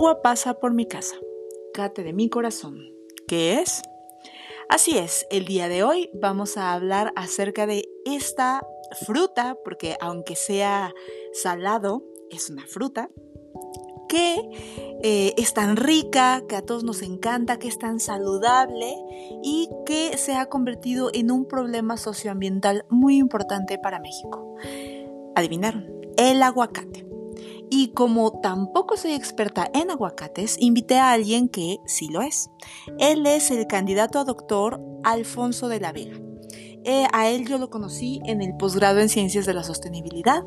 Agua pasa por mi casa, cate de mi corazón. ¿Qué es? Así es, el día de hoy vamos a hablar acerca de esta fruta, porque aunque sea salado, es una fruta, que eh, es tan rica, que a todos nos encanta, que es tan saludable y que se ha convertido en un problema socioambiental muy importante para México. Adivinaron, el aguacate. Y como tampoco soy experta en aguacates, invité a alguien que sí lo es. Él es el candidato a doctor Alfonso de la Vega. Eh, a él yo lo conocí en el posgrado en Ciencias de la Sostenibilidad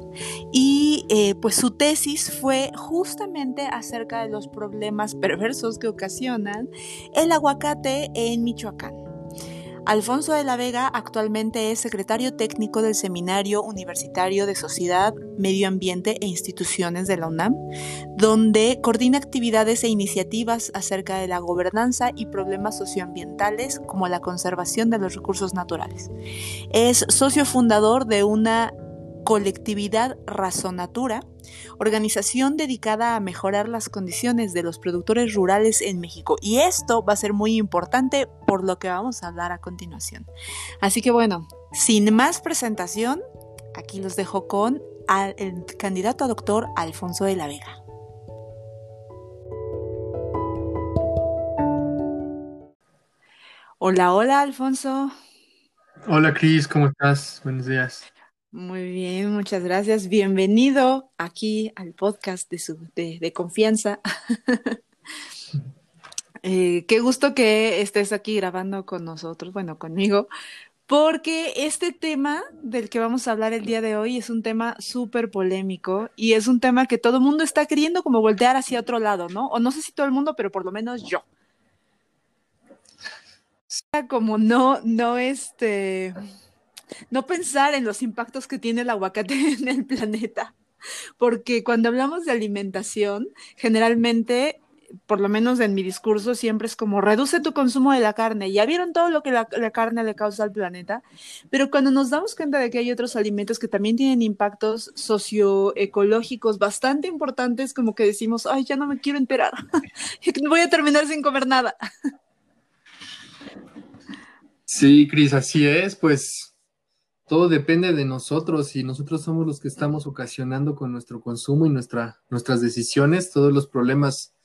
y eh, pues su tesis fue justamente acerca de los problemas perversos que ocasionan el aguacate en Michoacán. Alfonso de la Vega actualmente es secretario técnico del Seminario Universitario de Sociedad, Medio Ambiente e Instituciones de la UNAM, donde coordina actividades e iniciativas acerca de la gobernanza y problemas socioambientales como la conservación de los recursos naturales. Es socio fundador de una colectividad Razonatura, organización dedicada a mejorar las condiciones de los productores rurales en México. Y esto va a ser muy importante por lo que vamos a hablar a continuación. Así que bueno, sin más presentación, aquí los dejo con el candidato a doctor Alfonso de la Vega. Hola, hola Alfonso. Hola Cris, ¿cómo estás? Buenos días. Muy bien, muchas gracias. Bienvenido aquí al podcast de, su, de, confianza. Eh, qué gusto que estés aquí grabando con nosotros, bueno, conmigo, porque este tema del que vamos a hablar el día de hoy es un tema súper polémico y es un tema que todo el mundo está queriendo como voltear hacia otro lado, ¿no? O no sé si todo el mundo, pero por lo menos yo. Como no, no, este no pensar en los impactos que tiene el aguacate en el planeta, porque cuando hablamos de alimentación, generalmente, por lo menos en mi discurso, siempre es como reduce tu consumo de la carne. Ya vieron todo lo que la, carne le causa al planeta, pero cuando nos damos cuenta de que hay otros alimentos que también tienen impactos socioecológicos bastante importantes, como que decimos, ay, ya no me quiero enterar, voy a terminar sin comer nada. Sí, Cris, así es, pues todo depende de nosotros y nosotros somos los que estamos ocasionando con nuestro consumo y nuestra, nuestras decisiones todos los problemas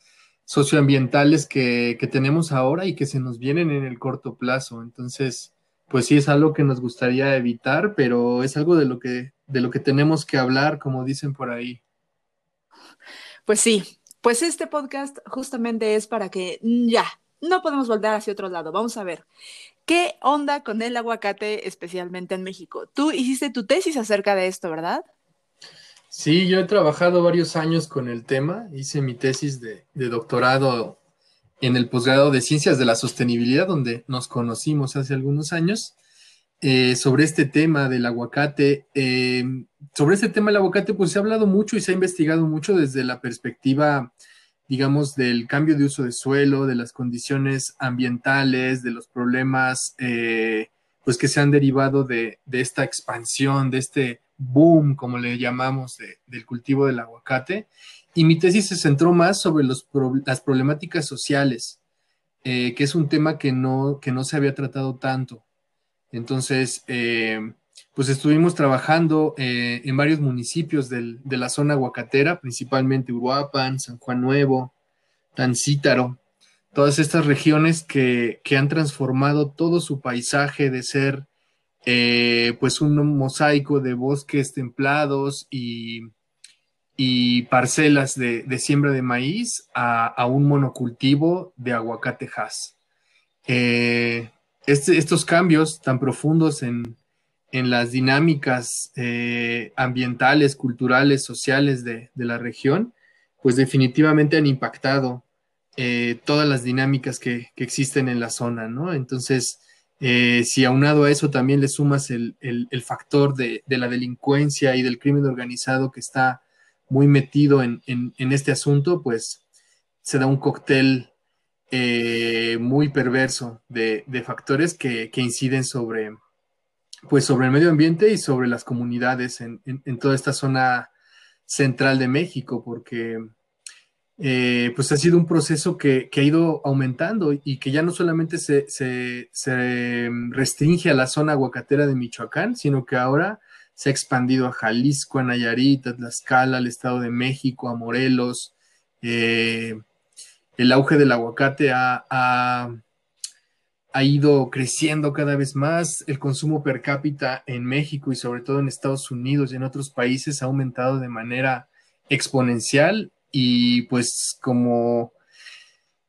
socioambientales que, que, tenemos ahora y que se nos vienen en el corto plazo. Entonces, pues sí es algo que nos gustaría evitar, pero es algo de lo que, de lo que tenemos que hablar, como dicen por ahí. Pues sí, pues este podcast justamente es para que ya, no podemos volver hacia otro lado. Vamos a ver. ¿Qué onda con el aguacate, especialmente en México? Tú hiciste tu tesis acerca de esto, ¿verdad? Sí, yo he trabajado varios años con el tema. Hice mi tesis de, doctorado en el posgrado de Ciencias de la Sostenibilidad, donde nos conocimos hace algunos años, eh, sobre este tema del aguacate. Eh, sobre este tema del aguacate, pues se ha hablado mucho y se ha investigado mucho desde la perspectiva digamos, del cambio de uso de suelo, de las condiciones ambientales, de los problemas, eh, pues que se han derivado de, esta expansión, de este boom, como le llamamos, del cultivo del aguacate. Y mi tesis se centró más sobre los las problemáticas sociales, eh, que es un tema que no, que no se había tratado tanto. Entonces, eh, pues estuvimos trabajando eh, en varios municipios de la zona aguacatera, principalmente Uruapan, San Juan Nuevo, Tancítaro, todas estas regiones que, han transformado todo su paisaje de ser eh, pues un mosaico de bosques templados y, parcelas de, siembra de maíz a, un monocultivo de aguacatejas. Eh, este, estos cambios tan profundos en, en las dinámicas eh, ambientales, culturales, sociales de, la región, pues definitivamente han impactado eh, todas las dinámicas que, existen en la zona, ¿no? Entonces, eh, si aunado a eso también le sumas el, factor de, la delincuencia y del crimen organizado que está muy metido en, este asunto, pues se da un cóctel muy perverso de, factores que, inciden sobre, pues sobre el medio ambiente y sobre las comunidades en, toda esta zona central de México, porque eh, pues ha sido un proceso que, ha ido aumentando y que ya no solamente se, restringe a la zona aguacatera de Michoacán, sino que ahora se ha expandido a Jalisco, a Nayarit, a Tlaxcala, al Estado de México, a Morelos. Eh, el auge del aguacate ha, ha ido creciendo cada vez más. El consumo per cápita en México y sobre todo en Estados Unidos y en otros países ha aumentado de manera exponencial y pues como,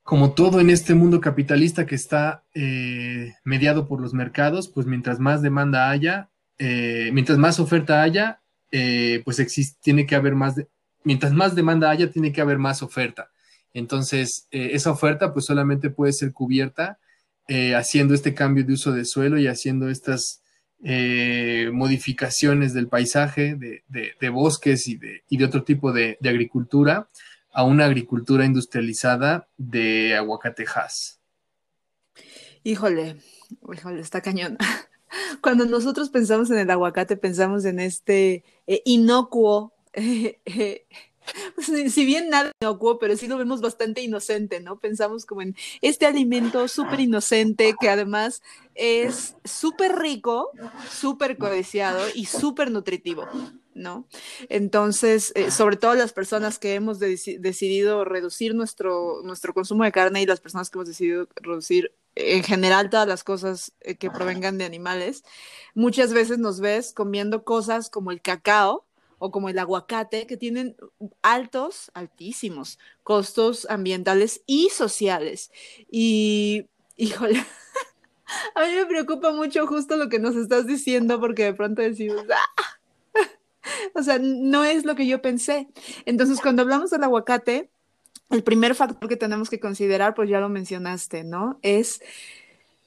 como todo en este mundo capitalista que está eh, mediado por los mercados, pues mientras más demanda haya, eh, mientras más oferta haya, eh, pues existe, tiene que haber más, mientras más demanda haya, tiene que haber más oferta. Entonces, esa oferta pues solamente puede ser cubierta eh, haciendo este cambio de uso de suelo y haciendo estas eh, modificaciones del paisaje, de, bosques y de, otro tipo de, agricultura a una agricultura industrializada de aguacatejas. Híjole, híjole, está cañón. Cuando nosotros pensamos en el aguacate, pensamos en este eh, inocuo si bien nada inocuo, pero sí lo vemos bastante inocente, ¿no? Pensamos como en este alimento súper inocente que además es súper rico, súper codiciado y súper nutritivo. ¿no? Entonces, eh, sobre todo las personas que hemos decidido reducir nuestro, nuestro consumo de carne y las personas que hemos decidido reducir en general todas las cosas eh, que provengan de animales, muchas veces nos ves comiendo cosas como el cacao, o como el aguacate, que tienen altos, altísimos costos ambientales y sociales. Y, híjole, a mí me preocupa mucho justo lo que nos estás diciendo, porque de pronto decimos, ¡ah! o sea, no es lo que yo pensé. Entonces, cuando hablamos del aguacate, el primer factor que tenemos que considerar, pues ya lo mencionaste, ¿no? Es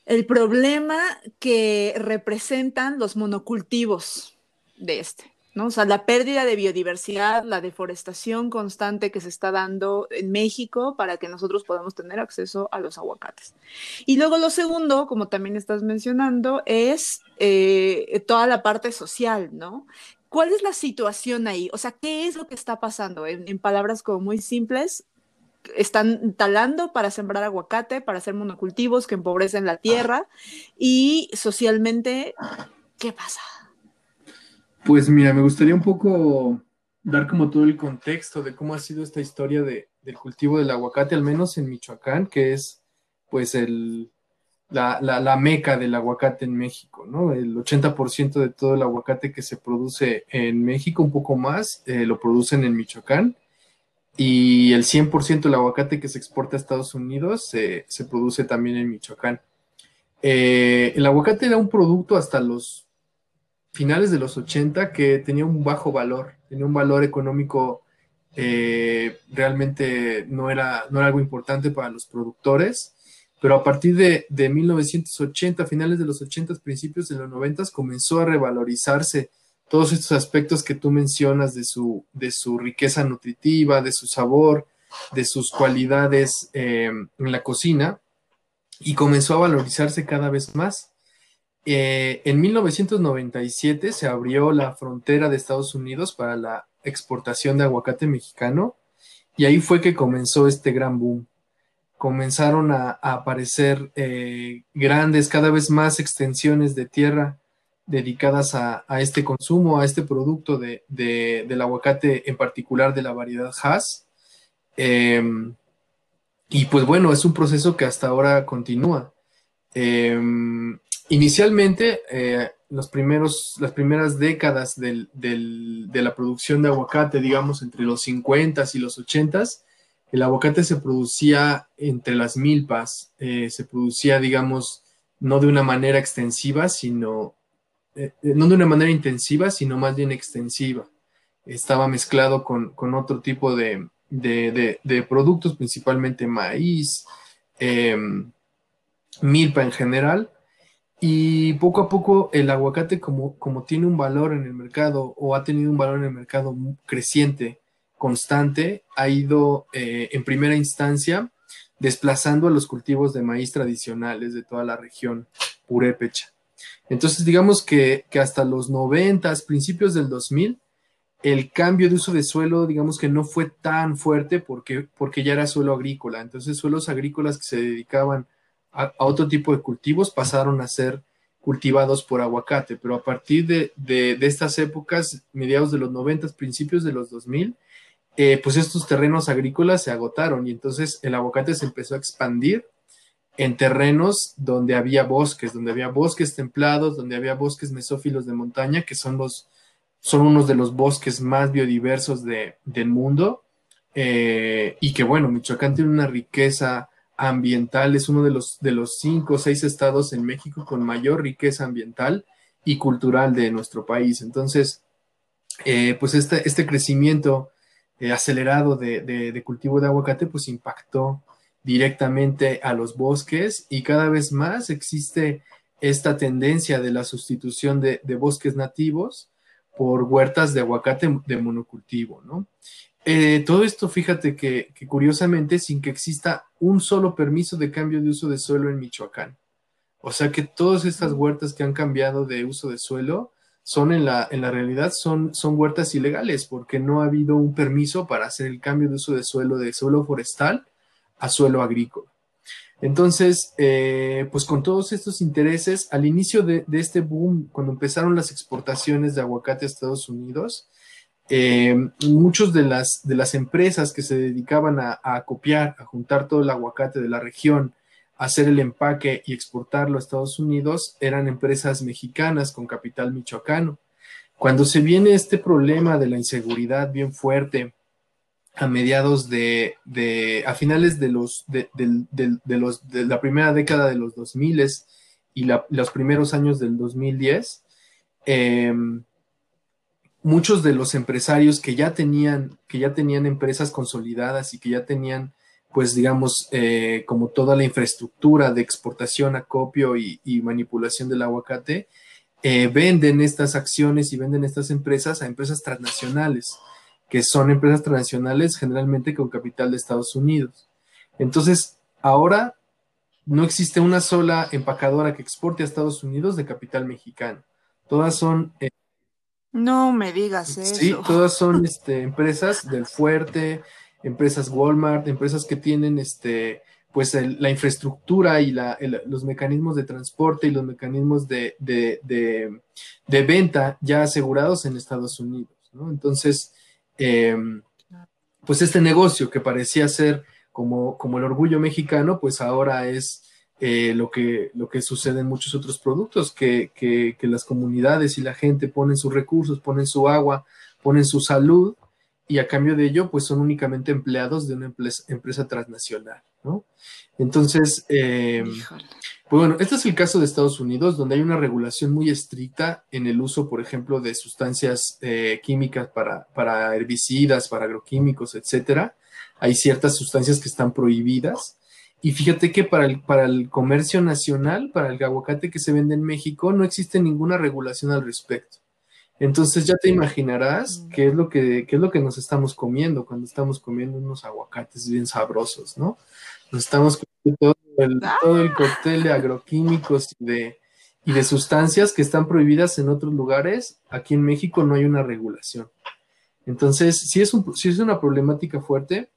el problema que representan los monocultivos de este. ¿No? O sea, la pérdida de biodiversidad, la deforestación constante que se está dando en México para que nosotros podamos tener acceso a los aguacates. Y luego lo segundo, como también estás mencionando, es eh, toda la parte social, ¿no? ¿Cuál es la situación ahí? O sea, ¿qué es lo que está pasando? En, palabras como muy simples, están talando para sembrar aguacate, para hacer monocultivos que empobrecen la tierra y socialmente, ¿qué pasa? Pues mira, me gustaría un poco dar como todo el contexto de cómo ha sido esta historia de, del cultivo del aguacate, al menos en Michoacán, que es pues el, la, la, meca del aguacate en México, ¿no? El 80% de todo el aguacate que se produce en México, un poco más, eh, lo producen en Michoacán. Y el 100% del aguacate que se exporta a Estados Unidos se produce también en Michoacán. Eh, el aguacate era un producto hasta los finales de los 80 que tenía un bajo valor, tenía un valor económico eh, realmente no era, no era algo importante para los productores, pero a partir de, de 1980, finales de los 80, principios de los 90, comenzó a revalorizarse todos estos aspectos que tú mencionas de su, de su riqueza nutritiva, de su sabor, de sus cualidades eh, en la cocina, y comenzó a valorizarse cada vez más. Eh, en 1997 se abrió la frontera de Estados Unidos para la exportación de aguacate mexicano y ahí fue que comenzó este gran boom. Comenzaron a, aparecer eh, grandes, cada vez más extensiones de tierra dedicadas a, este consumo, a este producto de, del aguacate, en particular de la variedad Hass. Em, y pues bueno, es un proceso que hasta ahora continúa. Em, Inicialmente, eh, los las primeras décadas de la producción de aguacate, digamos entre los 50 y los 80, el aguacate se producía entre las milpas, eh, se producía, digamos, no de una manera extensiva, sino, eh, no de una manera intensiva, sino más bien extensiva. Estaba mezclado con, otro tipo de, de, productos, principalmente maíz, em, milpa en general. Y poco a poco el aguacate, como, como tiene un valor en el mercado o ha tenido un valor en el mercado creciente, constante, ha ido eh, en primera instancia desplazando a los cultivos de maíz tradicionales de toda la región purépecha. Entonces, digamos que, que hasta los 90, principios del 2000, el cambio de uso de suelo, digamos que no fue tan fuerte porque, porque ya era suelo agrícola. Entonces, suelos agrícolas que se dedicaban a, otro tipo de cultivos pasaron a ser cultivados por aguacate. Pero a partir de, de, estas épocas, mediados de los 90, principios de los 2000, eh, pues estos terrenos agrícolas se agotaron y entonces el aguacate se empezó a expandir en terrenos donde había bosques, donde había bosques templados, donde había bosques mesófilos de montaña, que son los, son unos de los bosques más biodiversos del mundo. Eh, y que bueno, Michoacán tiene una riqueza ambiental, es uno de los, de los cinco o seis estados en México con mayor riqueza ambiental y cultural de nuestro país. Entonces, eh, pues este, este crecimiento eh, acelerado de, de, cultivo de aguacate, pues impactó directamente a los bosques y cada vez más existe esta tendencia de la sustitución de, de bosques nativos por huertas de aguacate de monocultivo, ¿no? Eh, todo esto, fíjate que, curiosamente, sin que exista un solo permiso de cambio de uso de suelo en Michoacán. O sea que todas estas huertas que han cambiado de uso de suelo son en la, en la realidad son, son huertas ilegales porque no ha habido un permiso para hacer el cambio de uso de suelo de suelo forestal a suelo agrícola. Entonces, eh, pues con todos estos intereses, al inicio de, este boom, cuando empezaron las exportaciones de aguacate a Estados Unidos, eh, muchos de las, de las empresas que se dedicaban a, copiar, a juntar todo el aguacate de la región, a hacer el empaque y exportarlo a Estados Unidos, eran empresas mexicanas con capital michoacano. Cuando se viene este problema de la inseguridad bien fuerte, a mediados de, de a finales de los de, los de la primera década de los 2000 y los primeros años del 2010 em, muchos de los empresarios que ya tenían que ya tenían empresas consolidadas y que ya tenían pues digamos eh, como toda la infraestructura de exportación acopio y, manipulación del aguacate eh, venden estas acciones y venden estas empresas a empresas transnacionales que son empresas transnacionales generalmente con capital de Estados Unidos. Entonces, ahora no existe una sola empacadora que exporte a Estados Unidos de capital mexicano. Todas son... Eh, no me digas eso. Sí, todas son este, empresas del fuerte, empresas Walmart, empresas que tienen este, pues la infraestructura y la, los mecanismos de transporte y los mecanismos de, de, de, venta ya asegurados en Estados Unidos. ¿no? Entonces, Em, pues este negocio que parecía ser como, como el orgullo mexicano, pues ahora es eh, lo, que, lo que sucede en muchos otros productos, que, que, las comunidades y la gente ponen sus recursos, ponen su agua, ponen su salud y a cambio de ello, pues son únicamente empleados de una empresa, transnacional, ¿no? Entonces, eh, pues bueno, este es el caso de Estados Unidos, donde hay una regulación muy estricta en el uso, por ejemplo, de sustancias eh, químicas para, para, herbicidas, para agroquímicos, etcétera. Hay ciertas sustancias que están prohibidas. Y fíjate que para el, para el comercio nacional, para el aguacate que se vende en México, no existe ninguna regulación al respecto. Entonces ya te imaginarás qué es lo que, qué es lo que nos estamos comiendo cuando estamos comiendo unos aguacates bien sabrosos, ¿no? Nos estamos comiendo todo el, todo el cóctel de agroquímicos y de, y de sustancias que están prohibidas en otros lugares. Aquí en México no hay una regulación. Entonces, sí es, un, sí es una problemática fuerte,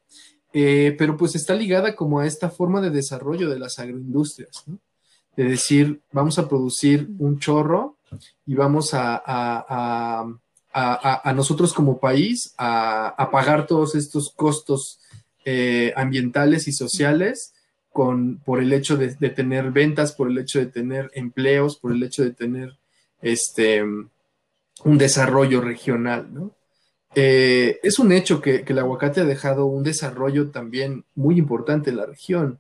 eh, pero pues está ligada como a esta forma de desarrollo de las agroindustrias, ¿no? De decir, vamos a producir un chorro y vamos a, a, a, a nosotros como país a, pagar todos estos costos eh, ambientales y sociales con, por el hecho de, tener ventas, por el hecho de tener empleos, por el hecho de tener este, un desarrollo regional, ¿no? Eh, es un hecho que, el aguacate ha dejado un desarrollo también muy importante en la región.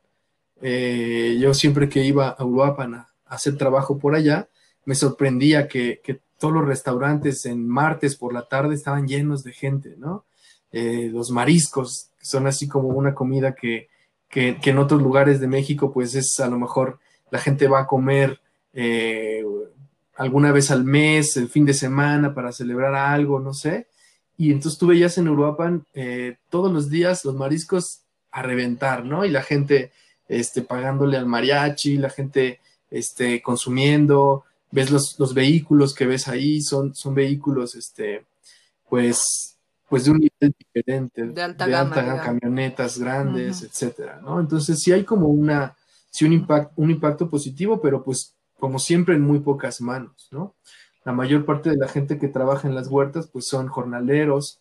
Eh, yo siempre que iba a Uruapan a, hacer trabajo por allá, me sorprendía que, todos los restaurantes en martes por la tarde estaban llenos de gente, ¿no? eh, los mariscos, son así como una comida que, que, en otros lugares de México, pues es a lo mejor la gente va a comer eh, alguna vez al mes, el fin de semana, para celebrar algo, no sé. Y entonces tú veías en Uruapan eh, todos los días los mariscos a reventar, ¿no? Y la gente este, pagándole al mariachi, la gente este, consumiendo, ves los, los vehículos que ves ahí, son, son vehículos, este, pues, pues de un nivel diferente, de alta, gama, camionetas grandes, etcétera, ¿no? Entonces sí hay como una, sí un impacto, un impacto positivo, pero pues como siempre en muy pocas manos, ¿no? La mayor parte de la gente que trabaja en las huertas, pues son jornaleros,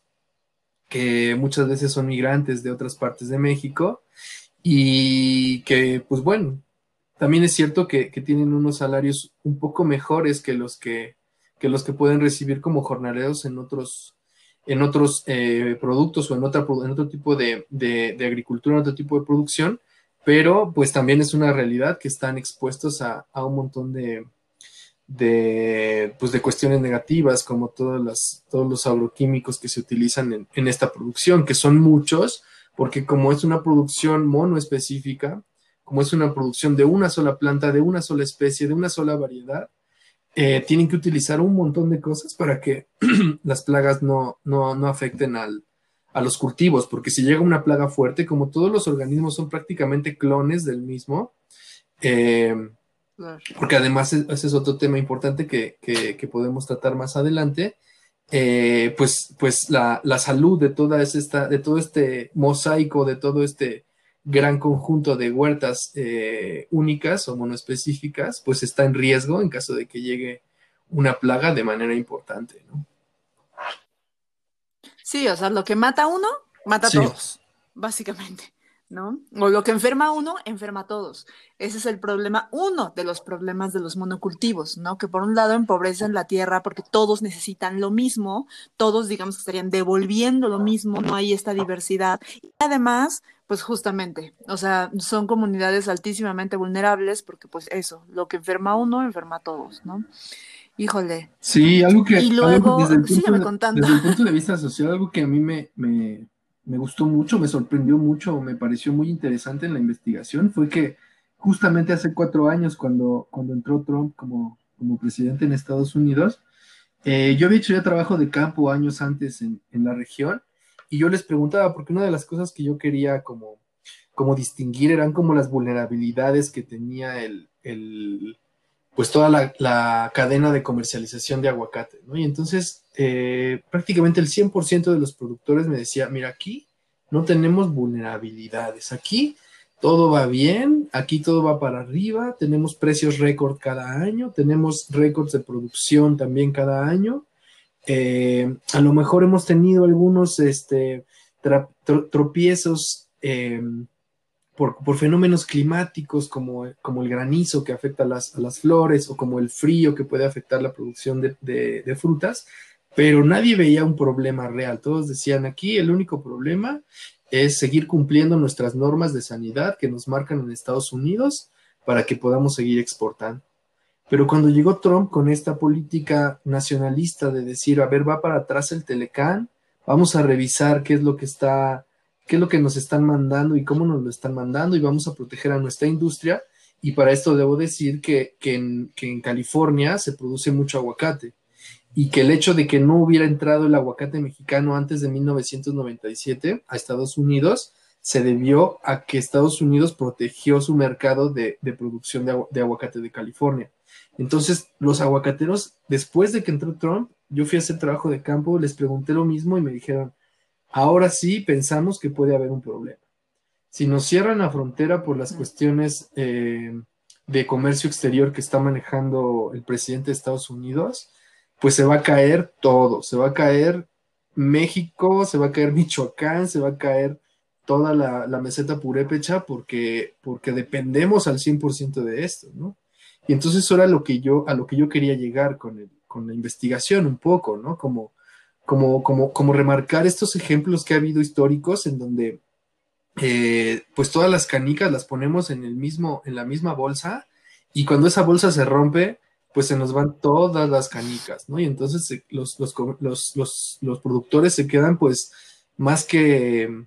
que muchas veces son migrantes de otras partes de México y que, pues bueno, también es cierto que, tienen unos salarios un poco mejores que los que, los que pueden recibir como jornaleros en otros, en otros eh, productos o en, en otro tipo de, de, de, agricultura, en otro tipo de producción, pero pues también es una realidad que están expuestos a, a un montón de, de, pues de cuestiones negativas, como todas las, todos los agroquímicos que se utilizan en, en, esta producción, que son muchos, porque como es una producción monoespecífica, como es una producción de una sola planta, de una sola especie, de una sola variedad, eh, tienen que utilizar un montón de cosas para que las plagas no, no, no afecten al, a los cultivos, porque si llega una plaga fuerte, como todos los organismos son prácticamente clones del mismo, eh, porque además ese es otro tema importante que, podemos tratar más adelante, eh, pues, pues la, salud de, toda esta, de todo este mosaico, de todo este gran conjunto de huertas eh, únicas o monoespecíficas, pues está en riesgo en caso de que llegue una plaga de manera importante, ¿no? Sí, o sea, lo que mata a uno, mata a todos, básicamente. ¿No? O lo que enferma a uno, enferma a todos. Ese es el problema, uno de los problemas de los monocultivos, ¿no? Que por un lado empobrecen la tierra porque todos necesitan lo mismo, todos digamos que estarían devolviendo lo mismo, no hay esta diversidad. Y además, pues justamente, o sea, son comunidades altísimamente vulnerables porque pues eso, lo que enferma a uno, enferma a todos, ¿no? Híjole. Sí, algo que... Y luego, sígueme contando. Desde el punto de vista social, algo que a mí me, me me gustó mucho, me sorprendió mucho, me pareció muy interesante en la investigación fue que justamente hace cuatro años, cuando, cuando entró Trump como, como presidente en Estados Unidos, eh, yo había hecho ya trabajo de campo años antes en, en, la región y yo les preguntaba, porque una de las cosas que yo quería como, como distinguir eran como las vulnerabilidades que tenía el, el pues toda la, cadena de comercialización de aguacate, ¿no? Y entonces eh, prácticamente el 100% de los productores me decía, mira, aquí no tenemos vulnerabilidades, aquí todo va bien, aquí todo va para arriba, tenemos precios récord cada año, tenemos récords de producción también cada año. Eh, a lo mejor hemos tenido algunos este, tropiezos eh, por, fenómenos climáticos como, como, el granizo que afecta a las, flores o como el frío que puede afectar la producción de frutas, pero nadie veía un problema real. Todos decían aquí el único problema es seguir cumpliendo nuestras normas de sanidad que nos marcan en Estados Unidos para que podamos seguir exportando. Pero cuando llegó Trump con esta política nacionalista de decir, a ver, va para atrás el Telecán, vamos a revisar qué es lo que está, qué es lo que nos están mandando y cómo nos lo están mandando y vamos a proteger a nuestra industria. Y para esto debo decir que, que en California se produce mucho aguacate y que el hecho de que no hubiera entrado el aguacate mexicano antes de 1997 a Estados Unidos se debió a que Estados Unidos protegió su mercado de, producción de, aguacate de California. Entonces, los aguacateros, después de que entró Trump, yo fui a hacer trabajo de campo, les pregunté lo mismo y me dijeron, ahora sí pensamos que puede haber un problema. Si nos cierran la frontera por las cuestiones eh, de comercio exterior que está manejando el presidente de Estados Unidos, pues se va a caer todo, se va a caer México, se va a caer Michoacán, se va a caer toda la, meseta purépecha porque, porque dependemos al 100% de esto, ¿no? Y entonces eso era lo que yo, a lo que yo quería llegar con, el, con la investigación un poco, ¿no? Como, como, como, como remarcar estos ejemplos que ha habido históricos en donde eh, pues todas las canicas las ponemos en el mismo, en la misma bolsa, y cuando esa bolsa se rompe, pues se nos van todas las canicas, ¿no? Y entonces los, los, los, los, productores se quedan pues más que,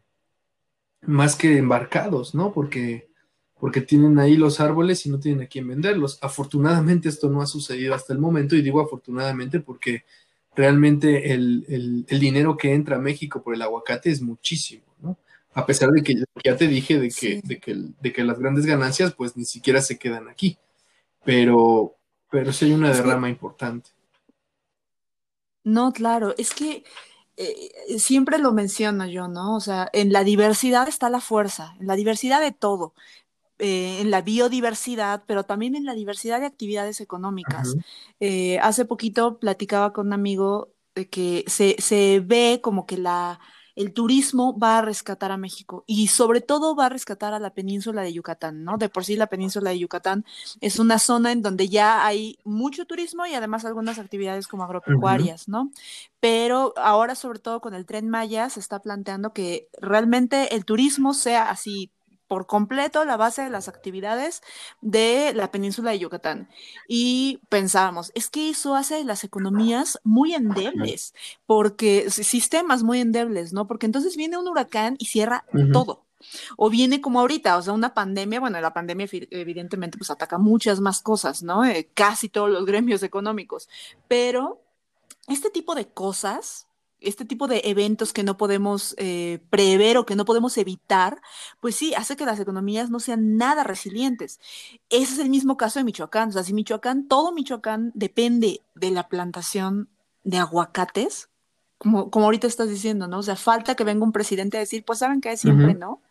más que embarcados, ¿no? Porque, porque tienen ahí los árboles y no tienen a quién venderlos. Afortunadamente esto no ha sucedido hasta el momento y digo afortunadamente porque realmente el, dinero que entra a México por el aguacate es muchísimo, ¿no? A pesar de que ya te dije de que, de que, de que las grandes ganancias pues ni siquiera se quedan aquí, pero, pero sí hay una derrama importante. No, claro, es que eh, siempre lo menciono yo, ¿no? O sea, en la diversidad está la fuerza, en la diversidad de todo, eh, en la biodiversidad, pero también en la diversidad de actividades económicas. Eh, hace poquito platicaba con un amigo de que se, se ve como que la el turismo va a rescatar a México y sobre todo va a rescatar a la península de Yucatán, ¿no? De por sí la península de Yucatán es una zona en donde ya hay mucho turismo y además algunas actividades como agropecuarias, ¿no? Pero ahora sobre todo con el tren Maya se está planteando que realmente el turismo sea así por completo la base de las actividades de la península de Yucatán. Y pensábamos, es que eso hace las economías muy endebles, porque sistemas muy endebles, ¿no? Porque entonces viene un huracán y cierra todo. O viene como ahorita, o sea, una pandemia, bueno, la pandemia evidentemente pues ataca muchas más cosas, ¿no? Eh, casi todos los gremios económicos, pero este tipo de cosas este tipo de eventos que no podemos eh, prever o que no podemos evitar, pues sí, hace que las economías no sean nada resilientes. Ese es el mismo caso de Michoacán. O sea, si Michoacán, todo Michoacán depende de la plantación de aguacates, como, como ahorita estás diciendo, ¿no? O sea, falta que venga un presidente a decir, pues saben que es siempre, ¿no?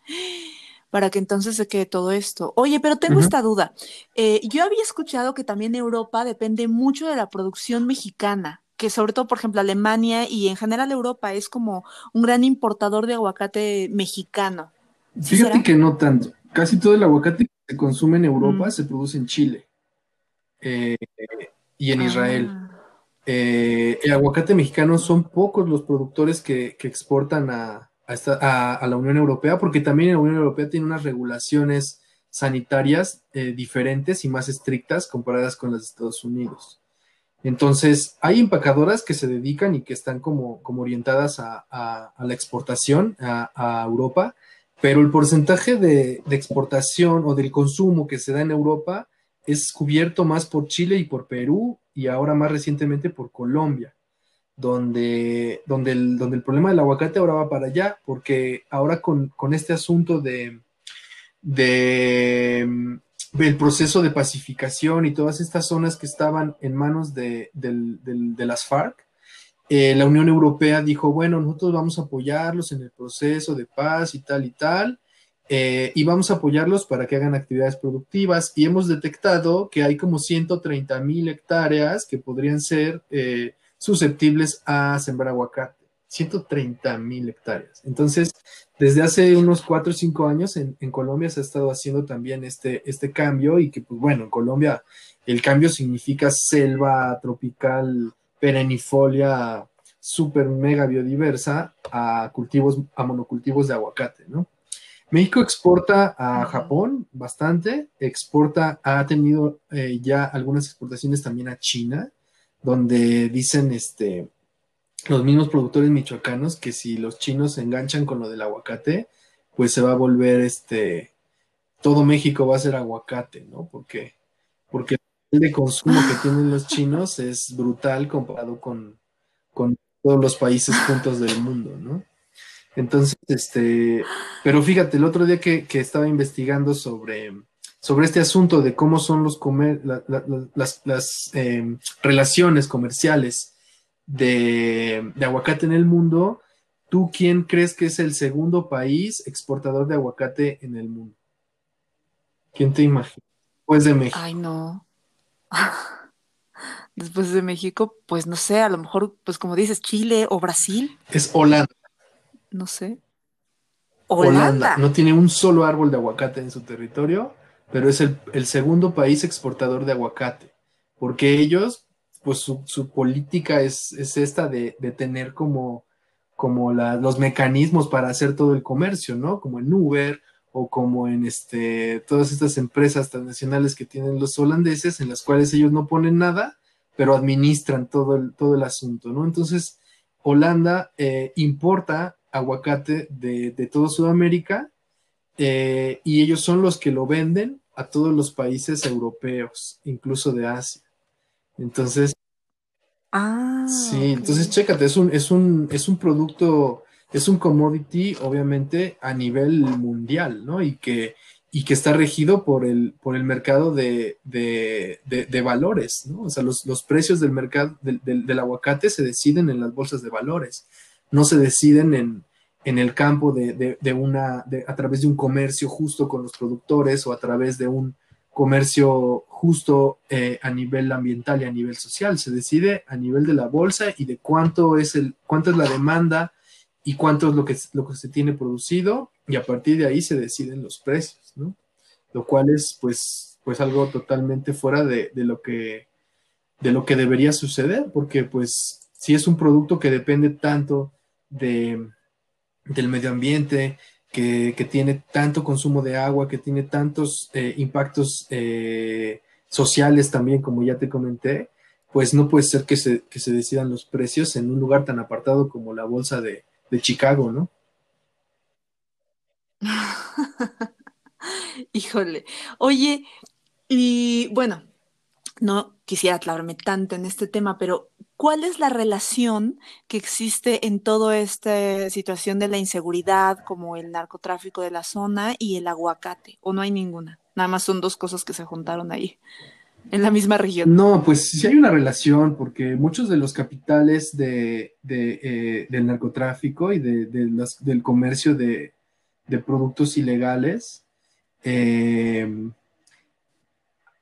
Para que entonces se quede todo esto. Oye, pero tengo esta duda. Eh, yo había escuchado que también Europa depende mucho de la producción mexicana que sobre todo, por ejemplo, Alemania y en general Europa es como un gran importador de aguacate mexicano. Fíjate que no tanto. Casi todo el aguacate que se consume en Europa mm. se produce en Chile eh, y en Israel. Ah. Eh, el aguacate mexicano son pocos los productores que, exportan a, a, la Unión Europea, porque también la Unión Europea tiene unas regulaciones sanitarias eh, diferentes y más estrictas comparadas con las de Estados Unidos. Entonces, hay empacadoras que se dedican y que están como, como orientadas a, la exportación a, Europa, pero el porcentaje de, exportación o del consumo que se da en Europa es cubierto más por Chile y por Perú y ahora más recientemente por Colombia, donde, donde, el, donde el problema del aguacate ahora va para allá, porque ahora con, con este asunto de, de el proceso de pacificación y todas estas zonas que estaban en manos de, las FARC, eh, la Unión Europea dijo, bueno, nosotros vamos a apoyarlos en el proceso de paz y tal y tal, eh, y vamos a apoyarlos para que hagan actividades productivas. Y hemos detectado que hay como 130 mil hectáreas que podrían ser eh, susceptibles a sembrar aguacate. 130 mil hectáreas. Entonces, desde hace unos 4 o 5 años en, Colombia se ha estado haciendo también este, este cambio y que, pues bueno, en Colombia el cambio significa selva tropical perennifolia súper mega biodiversa a cultivos, a monocultivos de aguacate, ¿no? México exporta a Japón bastante, exporta, ha tenido eh, ya algunas exportaciones también a China, donde dicen, este, los mismos productores michoacanos que si los chinos se enganchan con lo del aguacate, pues se va a volver este, todo México va a ser aguacate, ¿no? Porque, porque el de consumo que tienen los chinos es brutal comparado con, con todos los países juntos del mundo, ¿no? Entonces, este, pero fíjate, el otro día que, estaba investigando sobre, sobre este asunto de cómo son los comer, las, las em, relaciones comerciales de, aguacate en el mundo, ¿tú quién crees que es el segundo país exportador de aguacate en el mundo? ¿Quién te imagina? Después de México. Ay, no. Después de México, pues no sé, a lo mejor, pues como dices, Chile o Brasil. Es Holanda. No sé. Holanda. No tiene un solo árbol de aguacate en su territorio, pero es el, el segundo país exportador de aguacate, porque ellos pues su, política es, esta de, tener como, como los mecanismos para hacer todo el comercio, ¿no? Como en Uber o como en este, todas estas empresas transnacionales que tienen los holandeses, en las cuales ellos no ponen nada, pero administran todo el, todo el asunto, ¿no? Entonces, Holanda eh, importa aguacate de, de toda Sudamérica eh, y ellos son los que lo venden a todos los países europeos, incluso de Asia. Entonces, Ah, sí, entonces chécate, es un, es un, es un producto, es un commodity, obviamente, a nivel mundial, ¿no? Y que, y que está regido por el, por el mercado de, de, de- de valores, ¿no? O sea, los, los precios del mercado del, del- del aguacate se deciden en las bolsas de valores, no se deciden en, en el campo de, de- de una, de- a través de un comercio justo con los productores o a través de un comercio justo eh, a nivel ambiental y a nivel social. Se decide a nivel de la bolsa y de cuánto es el, cuánto es la demanda y cuánto es lo que, lo que se tiene producido, y a partir de ahí se deciden los precios, ¿no? Lo cual es pues, pues algo totalmente fuera de, de lo que, de lo que debería suceder, porque pues si es un producto que depende tanto de, del medio ambiente, que, tiene tanto consumo de agua, que tiene tantos eh, impactos eh, sociales también, como ya te comenté, pues no puede ser que se, que se decidan los precios en un lugar tan apartado como la bolsa de, de Chicago, ¿no? Híjole. Oye, y bueno, no quisiera aclararme tanto en este tema, pero ¿cuál es la relación que existe en toda esta situación de la inseguridad, como el narcotráfico de la zona y el aguacate? ¿O no hay ninguna? Nada más son dos cosas que se juntaron ahí, en la misma región. No, pues sí hay una relación, porque muchos de los capitales de, eh, del narcotráfico y de, del comercio de, de productos ilegales eh,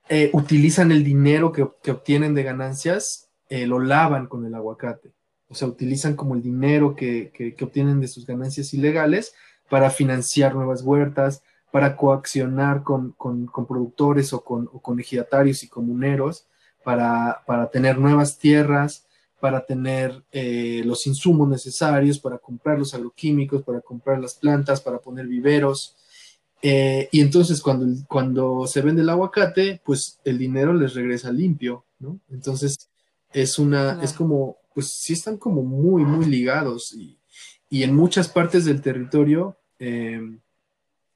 eh, utilizan el dinero que, que obtienen de ganancias, eh, lo lavan con el aguacate. O sea, utilizan como el dinero que, que- obtienen de sus ganancias ilegales para financiar nuevas huertas, para coaccionar con, con- con productores o con, o con ejidatarios y comuneros, para, para tener nuevas tierras, para tener eh, los insumos necesarios, para comprar los agroquímicos, para comprar las plantas, para poner viveros. Eh, y entonces cuando, cuando se vende el aguacate, pues el dinero les regresa limpio, ¿no? Entonces es una, Claro. es como, pues sí están como muy, muy ligados y, y en muchas partes del territorio eh,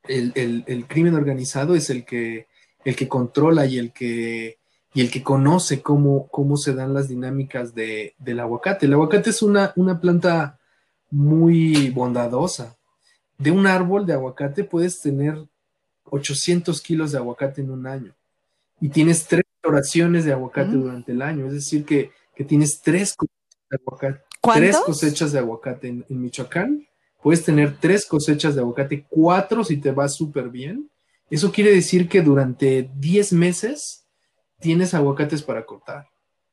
el, el- el crimen organizado es el que, el que controla y el que, y el que conoce cómo, cómo se dan las dinámicas de, del aguacate. El aguacate es una, una planta muy bondadosa. De un árbol de aguacate puedes tener 800 kilos de aguacate en un año y tienes tres floraciones de aguacate Mm. durante el año, es decir, que, que tienes tres cosechas de aguacate, ¿Cuántos? tres cosechas de aguacate en, en Michoacán, puedes tener tres cosechas de aguacate, cuatro si te va súper bien. Eso quiere decir que durante 10 meses tienes aguacates para cortar.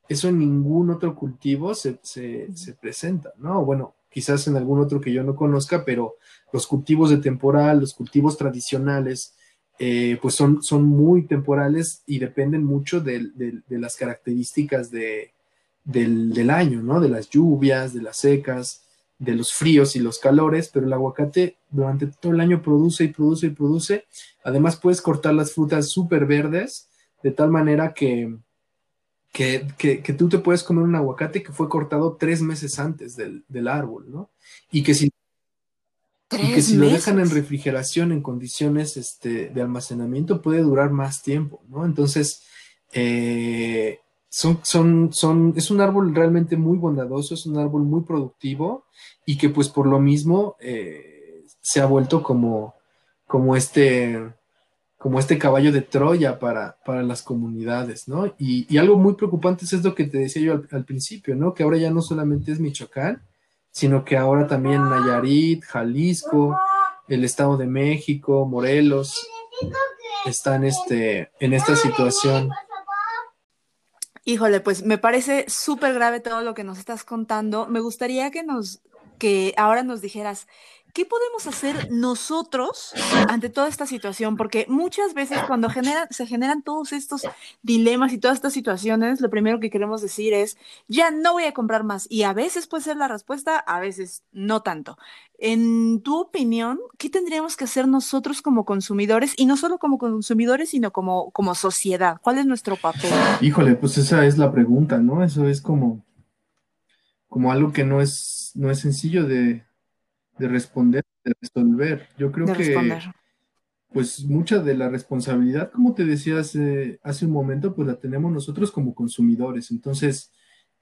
Eso en ningún otro cultivo se, se- se presenta, ¿no? Bueno, quizás en algún otro que yo no conozca, pero los cultivos de temporal, los cultivos tradicionales, eh, pues son, son muy temporales y dependen mucho del- de, las características de- del, del año, ¿no? De las lluvias, de las secas, de los fríos y los calores, pero el aguacate durante todo el año produce y produce y produce. Además puedes cortar las frutas súper verdes de tal manera que, que, que- que tú te puedes comer un aguacate que fue cortado tres meses antes del, del árbol, ¿no? Y que si, y que si lo dejan en refrigeración en condiciones este, de almacenamiento puede durar más tiempo, ¿no? Entonces, eh, son, son, son, es un árbol realmente muy bondadoso, es un árbol muy productivo y que pues por lo mismo eh, se ha vuelto como, como este, como este caballo de Troya para, para las comunidades, ¿no? Y, y algo muy preocupante es lo que te decía yo al, al principio, ¿no? Que ahora ya no solamente es Michoacán, sino que ahora también Nayarit, Jalisco, el Estado de México, Morelos, están este, en esta situación. Híjole, pues me parece súper grave todo lo que nos estás contando. Me gustaría que nos, que ahora nos dijeras, ¿qué podemos hacer nosotros ante toda esta situación? Porque muchas veces cuando generan, se generan todos estos dilemas y todas estas situaciones, lo primero que queremos decir es, ya no voy a comprar más. Y a veces puede ser la respuesta, a veces no tanto. En tu opinión, ¿qué tendríamos que hacer nosotros como consumidores? Y no solo como consumidores, sino como, como sociedad. ¿Cuál es nuestro papel? Híjole, pues esa es la pregunta, ¿no? Eso es como, como algo que no es, no es sencillo de, de responder, de resolver. Yo creo que pues mucha de la responsabilidad, como te decía hace, hace un momento, pues la tenemos nosotros como consumidores. Entonces,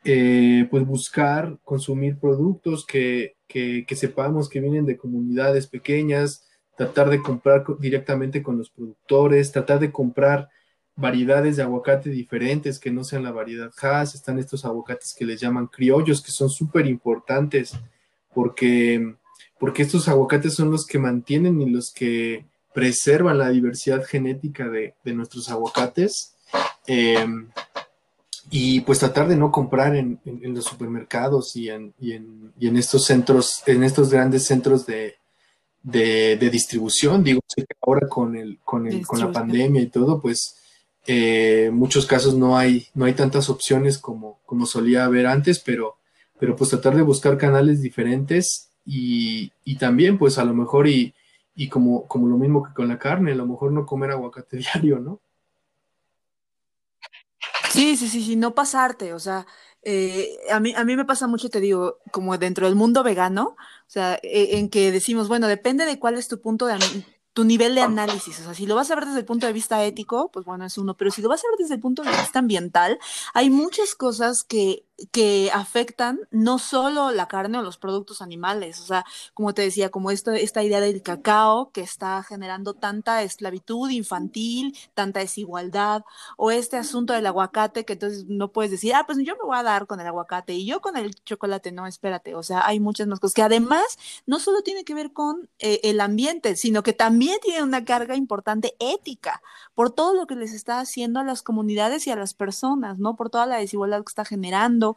eh, pues buscar consumir productos que, que, que, sepamos que vienen de comunidades pequeñas, tratar de comprar directamente con los productores, tratar de comprar variedades de aguacate diferentes que no sean la variedad Hass. Están estos aguacates que les llaman criollos, que son súper importantes porque, porque estos aguacates son los que mantienen y los que preservan la diversidad genética de, nuestros aguacates. Em, y pues tratar de no comprar en, los supermercados y en, y, en, estos centros, en estos grandes centros de, distribución. Digo, ahora con, el, con, el, con la pandemia y todo, pues eh, en muchos casos no hay, no hay tantas opciones como, como solía haber antes, pero, pero pues tratar de buscar canales diferentes y, y también pues a lo mejor y, y como, como lo mismo que con la carne, a lo mejor no comer aguacate diario, ¿no? Sí, sí, sí, sí, no pasarte, o sea, eh, a, mí, a mí me pasa mucho, te digo, como dentro del mundo vegano, o sea, e, en que decimos, bueno, depende de cuál es tu punto de, tu nivel de análisis. O sea, si lo vas a ver desde el punto de vista ético, pues bueno, es uno, pero si lo vas a ver desde el punto de vista ambiental, hay muchas cosas que que afectan no solo la carne o los productos animales, o sea, como te decía, como esto, esta idea del cacao que está generando tanta esclavitud infantil, tanta desigualdad, o este asunto del aguacate que entonces no puedes decir, ah, pues yo me voy a dar con el aguacate y yo con el chocolate, no, espérate, o sea, hay muchas más cosas que además no solo tiene que ver con eh, el ambiente, sino que también tiene una carga importante ética por todo lo que les está haciendo a las comunidades y a las personas, ¿no? Por toda la desigualdad que está generando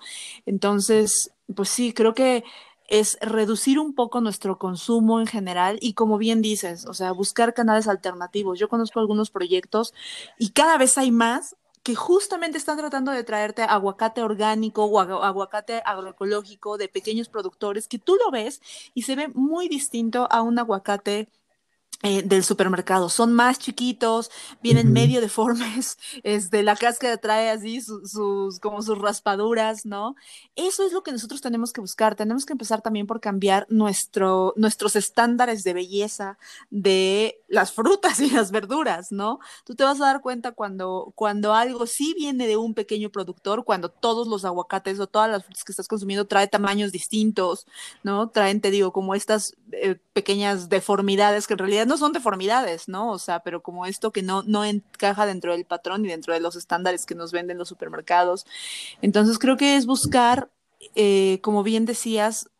entonces, pues sí, creo que es reducir un poco nuestro consumo en general y como bien dices, o sea, buscar canales alternativos. Yo conozco algunos proyectos y cada vez hay más que justamente están tratando de traerte aguacate orgánico o aguacate agroecológico de pequeños productores que tú lo ves y se ve muy distinto a un aguacate eh, del supermercado. Son más chiquitos, vienen medio deformes, este, la cáscara trae así sus, como sus raspaduras, ¿no? Eso es lo que nosotros tenemos que buscar. Tenemos que empezar también por cambiar nuestro, nuestros estándares de belleza de las frutas y las verduras, ¿no? Tú te vas a dar cuenta cuando, cuando algo sí viene de un pequeño productor, cuando todos los aguacates o todas las frutas que estás consumiendo trae tamaños distintos, ¿no? Traen, te digo, como estas eh, pequeñas deformidades que en realidad no son deformidades, ¿no? O sea, pero como esto que no, no encaja dentro del patrón y dentro de los estándares que nos venden los supermercados. Entonces creo que es buscar, eh, como bien decías,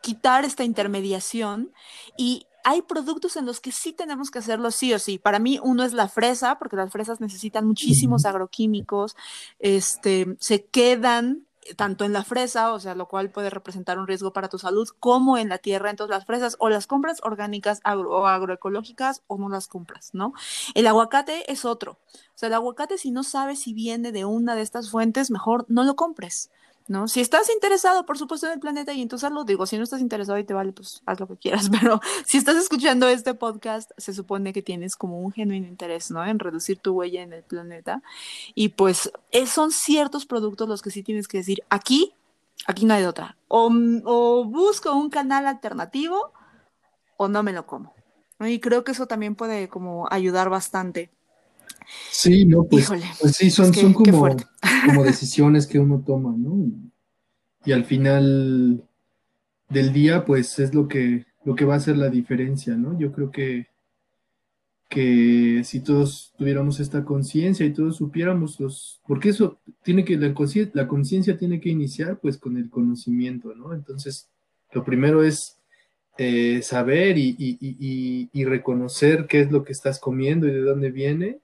quitar esta intermediación y hay productos en los que sí tenemos que hacerlo sí o sí. Para mí uno es la fresa, porque las fresas necesitan muchísimos agroquímicos, este, se quedan tanto en la fresa, o sea, lo cual puede representar un riesgo para tu salud, como en la tierra. Entonces, las fresas o las compras orgánicas o agroecológicas o no las compras, ¿no? El aguacate es otro. O sea, el aguacate, si no sabes si viene de una de estas fuentes, mejor no lo compres. ¿No? Si estás interesado, por supuesto, en el planeta y en tu salud, digo, si no estás interesado y te vale, pues haz lo que quieras, pero si estás escuchando este podcast, se supone que tienes como un genuino interés, ¿no? En reducir tu huella en el planeta. Y pues son ciertos productos los que sí tienes que decir, aquí, aquí no hay otra. O, o busco un canal alternativo o no me lo como. Y creo que eso también puede como ayudar bastante. Sí, no, pues, pues sí, son, son como, como decisiones que uno toma, ¿no? Y, al final del día, pues es lo que, lo que va a hacer la diferencia, ¿no? Yo creo que, que si todos tuviéramos esta conciencia y todos supiéramos los, porque eso tiene que, la conciencia tiene que iniciar pues con el conocimiento, ¿no? Entonces, lo primero es eh, saber y, y, y, reconocer qué es lo que estás comiendo y de dónde viene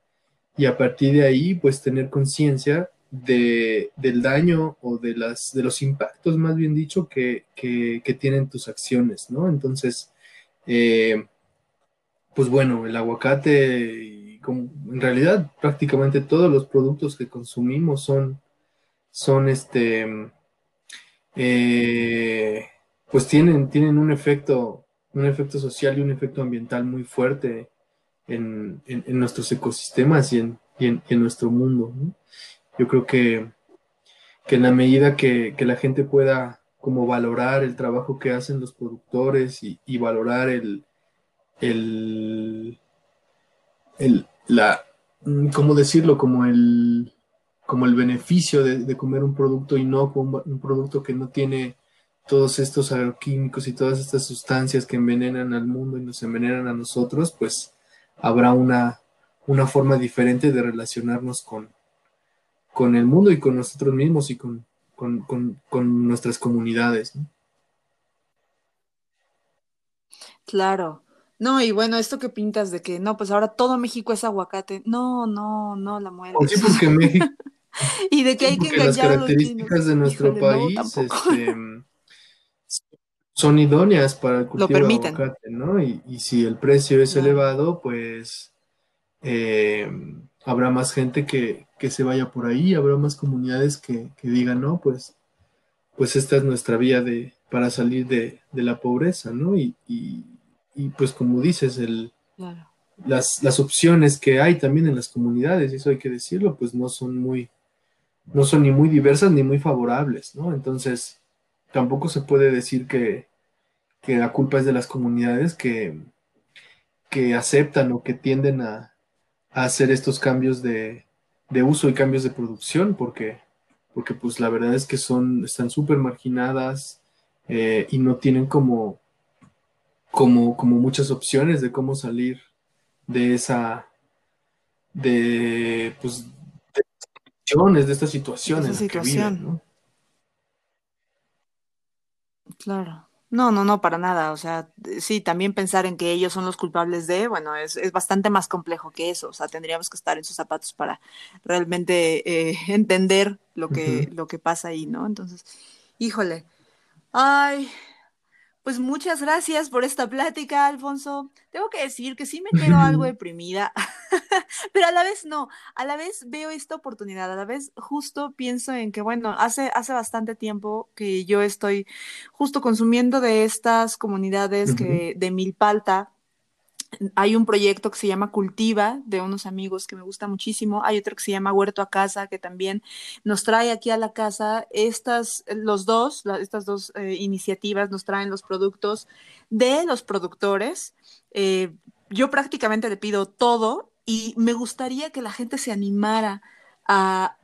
y a partir de ahí, pues tener conciencia de, del daño o de, las, de los impactos, más bien dicho, que, tienen tus acciones, ¿no? Entonces, eh, pues bueno, el aguacate, en realidad prácticamente todos los productos que consumimos son, son este, eh, pues tienen, tienen un efecto, un efecto social y un efecto ambiental muy fuerte en, nuestros ecosistemas y en, en, nuestro mundo. Yo creo que, que, en la medida que, la gente pueda como valorar el trabajo que hacen los productores y, valorar el, el, el, la, mm, ¿cómo decirlo? Como el, como el beneficio de, comer un producto y no un, un producto que no tiene todos estos agroquímicos y todas estas sustancias que envenenan al mundo y nos envenenan a nosotros, pues habrá una, una forma diferente de relacionarnos con, con el mundo y con nosotros mismos y con, nuestras comunidades. Claro. No, y bueno, esto que pintas de que no, pues ahora todo México es aguacate. No, no, no, la muerte. Sí, porque México. y de que hay que engañar las características de nuestro país este, son idóneas para el cultivo de aguacate, ¿no? Y, si el precio es elevado, pues eh, habrá más gente que, se vaya por ahí, habrá más comunidades que, digan, no, pues, pues esta es nuestra vía de, para salir de, la pobreza, ¿no? Y, pues como dices, el, las, las, opciones que hay también en las comunidades, eso hay que decirlo, pues no son muy, no son ni muy diversas ni muy favorables, ¿no? Entonces, tampoco se puede decir que, la culpa es de las comunidades que, que aceptan o que tienden a, hacer estos cambios de, uso y cambios de producción, porque, porque pues la verdad es que son, están súper marginadas eh, y no tienen como, como, como muchas opciones de cómo salir de esa, de, pues, de, de esta situación. esa situación. Claro. No, no, no, para nada. O sea, sí, también pensar en que ellos son los culpables de, bueno, es, es bastante más complejo que eso. O sea, tendríamos que estar en sus zapatos para realmente eh, entender lo que, lo que pasa ahí, ¿no? Entonces, híjole. Ay, pues muchas gracias por esta plática, Alfonso. Tengo que decir que sí me quedo algo deprimida, pero a la vez no, a la vez veo esta oportunidad, a la vez justo pienso en que, bueno, hace, hace bastante tiempo que yo estoy justo consumiendo de estas comunidades que, de Milpalta, hay un proyecto que se llama Cultiva, de unos amigos que me gusta muchísimo. Hay otro que se llama Huerto a Casa, que también nos trae aquí a la casa. Estas, los dos, estas dos eh, iniciativas nos traen los productos de los productores. Eh, yo prácticamente le pido todo y me gustaría que la gente se animara a,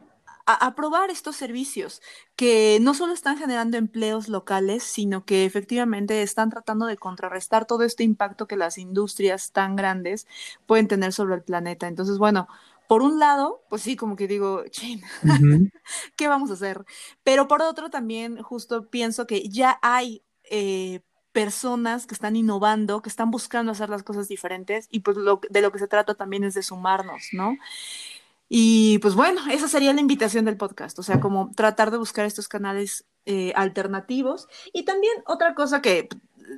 a, probar estos servicios que no solo están generando empleos locales, sino que efectivamente están tratando de contrarrestar todo este impacto que las industrias tan grandes pueden tener sobre el planeta. Entonces, bueno, por un lado, pues sí, como que digo, chin, ¿qué vamos a hacer? Pero por otro también, justo pienso que ya hay eh, personas que están innovando, que están buscando hacer las cosas diferentes y pues lo, de lo que se trata también es de sumarnos, ¿no? Y pues bueno, esa sería la invitación del podcast, o sea, como tratar de buscar estos canales eh, alternativos. Y también otra cosa que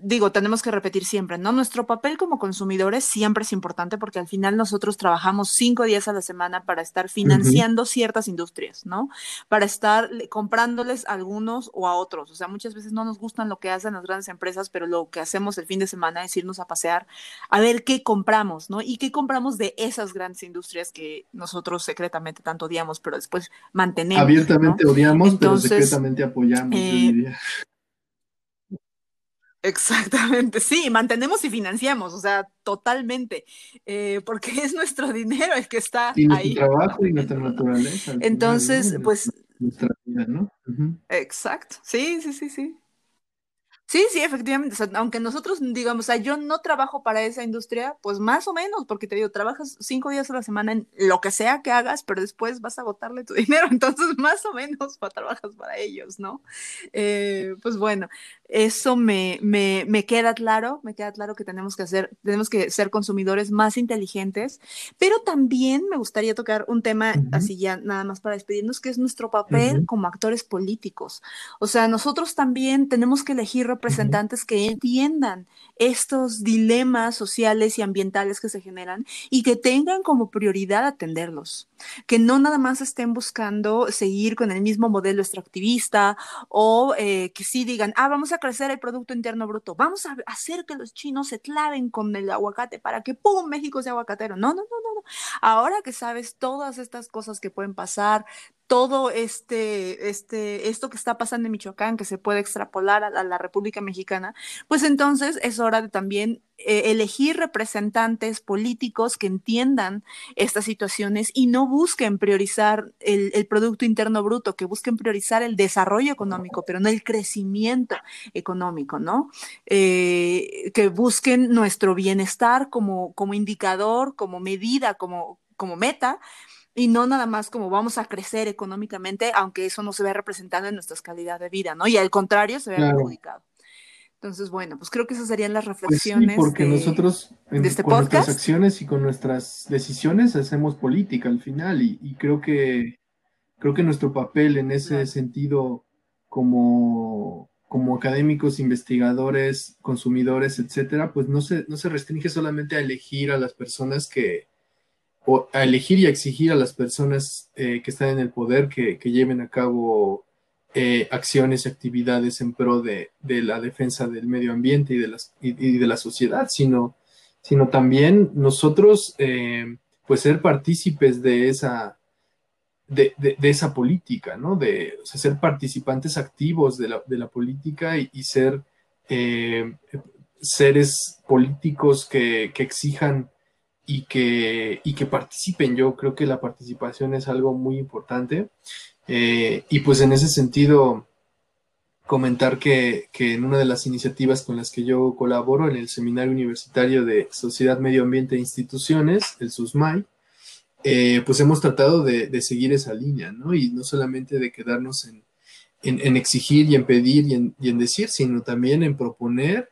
digo, tenemos que repetir siempre, ¿no? Nuestro papel como consumidores siempre es importante porque al final nosotros trabajamos cinco días a la semana para estar financiando ciertas industrias, ¿no? Para estar comprándoles a algunos o a otros. O sea, muchas veces no nos gustan lo que hacen las grandes empresas, pero lo que hacemos el fin de semana es irnos a pasear a ver qué compramos, ¿no? Y qué compramos de esas grandes industrias que nosotros secretamente tanto odiamos, pero después mantenemos. Abiertamente odiamos, pero secretamente apoyamos. Eh, Exactamente, sí, mantenemos y financiamos, o sea, totalmente, eh, porque es nuestro dinero el que está y nuestro trabajo y nuestra naturaleza. Entonces, pues... Nuestra vida, ¿no? Exacto, sí, sí, sí, sí. Sí, sí, efectivamente. aunque nosotros digamos, o sea, yo no trabajo para esa industria, pues más o menos, porque te digo, trabajas cinco días a la semana en lo que sea que hagas, pero después vas a agotarle tu dinero, entonces más o menos trabajas para ellos, ¿no? Eh, pues bueno, eso me, me, me, queda claro, me queda claro que tenemos que hacer, tenemos que ser consumidores más inteligentes, pero también me gustaría tocar un tema así ya nada más para despedirnos, que es nuestro papel como actores políticos. O sea, nosotros también tenemos que elegir representantes que entiendan estos dilemas sociales y ambientales que se generan y que tengan como prioridad atenderlos, que no nada más estén buscando seguir con el mismo modelo extractivista o eh, que sí digan, ah, vamos a crecer el Producto Interno Bruto, vamos a hacer que los chinos se claven con el aguacate para que, ¡pum!, México sea aguacatero. No, no, no, no, no. Ahora que sabes todas estas cosas que pueden pasar, todo este, este, esto que está pasando en Michoacán, que se puede extrapolar a, la República Mexicana, pues entonces es hora de también eh, elegir representantes políticos que entiendan estas situaciones y no busquen priorizar el, Producto Interno Bruto, que busquen priorizar el desarrollo económico, pero no el crecimiento económico, ¿no? Eh, que busquen nuestro bienestar como, como indicador, como medida, como, como meta, y no nada más como vamos a crecer económicamente, aunque eso no se vea representado en nuestras calidad de vida, ¿no? Y al contrario, se vea perjudicado. Entonces, bueno, pues creo que esas serían las pues reflexiones. porque nosotros este con nuestras acciones y con nuestras decisiones hacemos política al final y, creo que creo que nuestro papel en ese sentido como, como académicos, investigadores, consumidores, etcétera, pues no se, no se restringe solamente a elegir a las personas que, a elegir y a exigir a las personas eh, que están en el poder que, lleven a cabo eh, acciones y actividades en pro de, la defensa del medio ambiente y de, las, de la sociedad, sino, sino también nosotros eh, pues ser partícipes de esa, de, esa política, ¿no? De ser participantes activos de la, política y, ser seres políticos que, que exijan y que, y que participen. Yo creo que la participación es algo muy importante. Eh, y pues en ese sentido, comentar que, en una de las iniciativas con las que yo colaboro, en el Seminario Universitario de Sociedad, Medio Ambiente e Instituciones, el SUSMAI, eh, pues hemos tratado de, seguir esa línea, ¿no? Y no solamente de quedarnos en, en, exigir y en pedir y en, y en decir, sino también en proponer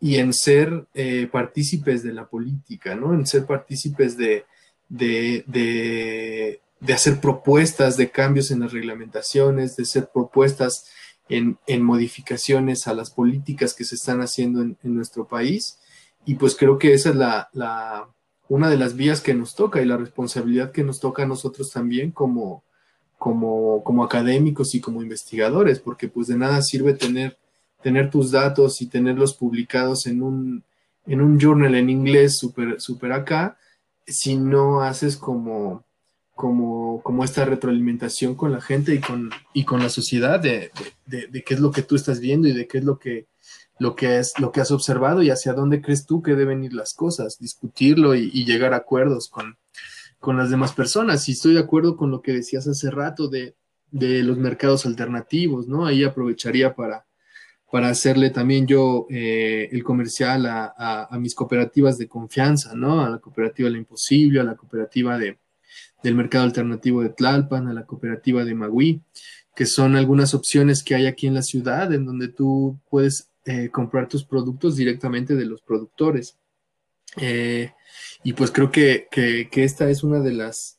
y en ser eh, partícipes de la política, ¿no? En ser partícipes de, de, hacer propuestas de cambios en las reglamentaciones, de ser propuestas en, modificaciones a las políticas que se están haciendo en, nuestro país. Y pues creo que esa es la, la, una de las vías que nos toca y la responsabilidad que nos toca a nosotros también como, como, como académicos y como investigadores, porque pues de nada sirve tener tener tus datos y tenerlos publicados en un, en un journal en inglés súper super acá, si no haces como, como, como esta retroalimentación con la gente y con, y con la sociedad de, de, qué es lo que tú estás viendo y de qué es lo que, lo que es lo que has observado y hacia dónde crees tú que deben ir las cosas, discutirlo y, y llegar a acuerdos con, con, las demás personas. Y estoy de acuerdo con lo que decías hace rato de, de los mercados alternativos, ¿no? Ahí aprovecharía para, para hacerle también yo eh, el comercial a, mis cooperativas de confianza, ¿no? A la cooperativa La Imposible, a la cooperativa de, del mercado alternativo de Tlalpan, a la cooperativa de Magui, que son algunas opciones que hay aquí en la ciudad en donde tú puedes eh, comprar tus productos directamente de los productores. Eh, y pues creo que, que, que, esta es una de las,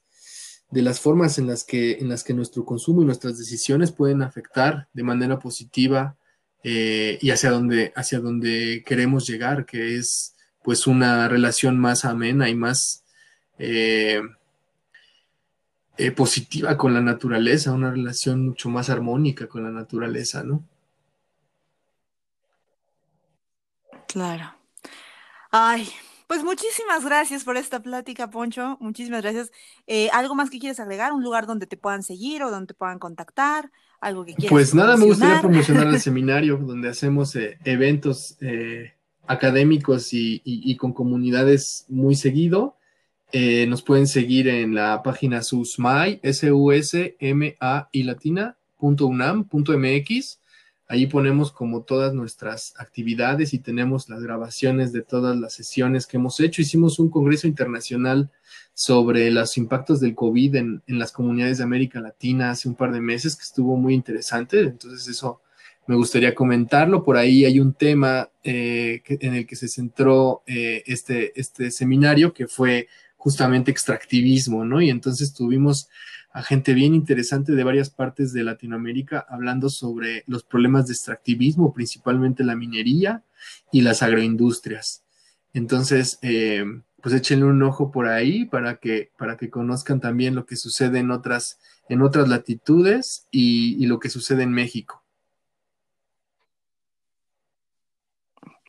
de las formas en las, que, en las que nuestro consumo y nuestras decisiones pueden afectar de manera positiva eh, y hacia dónde, hacia donde queremos llegar, que es pues una relación más amena y más eh, eh, positiva con la naturaleza, una relación mucho más armónica con la naturaleza, ¿no? Claro. Ay, pues muchísimas gracias por esta plática, Poncho. Muchísimas gracias. ¿Algo más que quieres agregar? ¿Un lugar donde te puedan seguir o donde te puedan contactar? Algo que Pues nada, me gustaría promocionar el seminario donde hacemos eh, eventos eh, académicos y, con comunidades muy seguido. Eh, nos pueden seguir en la página susmai, s u s m a i latina, punto unam, punto mx. Ahí ponemos como todas nuestras actividades y tenemos las grabaciones de todas las sesiones que hemos hecho. Hicimos un congreso internacional sobre los impactos del COVID en, las comunidades de América Latina hace un par de meses, que estuvo muy interesante. Entonces eso me gustaría comentarlo. Por ahí hay un tema eh, en el que se centró eh, este, este seminario, que fue justamente extractivismo, ¿no? Y entonces tuvimos a gente bien interesante de varias partes de Latinoamérica hablando sobre los problemas de extractivismo, principalmente la minería y las agroindustrias. Entonces, eh, pues échenle un ojo por ahí para que, para que conozcan también lo que sucede en otras, en otras latitudes y, lo que sucede en México.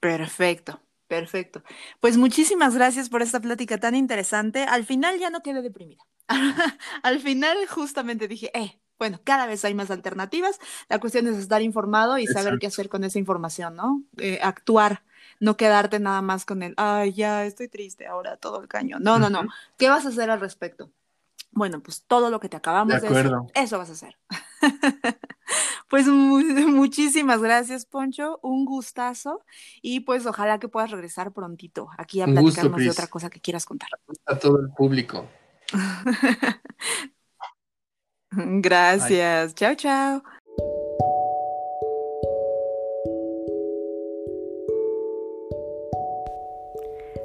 Perfecto, perfecto. Pues muchísimas gracias por esta plática tan interesante. Al final ya no quedé deprimida. Al final justamente dije, eh, bueno, cada vez hay más alternativas. La cuestión es estar informado y saber qué hacer con esa información, ¿no? Eh, actuar, no quedarte nada más con el, ay, ya estoy triste ahora, todo el caño. No, no, no. ¿Qué vas a hacer al respecto? Bueno, pues todo lo que te acabamos de, de decir, eso vas a hacer. pues muchísimas gracias, Poncho. Un gustazo. Y pues ojalá que puedas regresar prontito aquí a platicarnos de otra cosa que quieras contar. A todo el público. gracias. Chao, chao.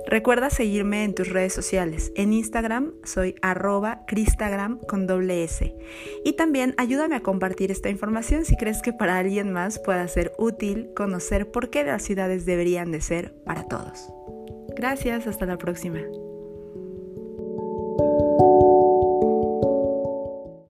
Recuerda seguirme en tus redes sociales. En Instagram soy arroba cristagram con doble S. Y también ayúdame a compartir esta información si crees que para alguien más pueda ser útil conocer por qué las ciudades deberían de ser para todos. Gracias, hasta la próxima.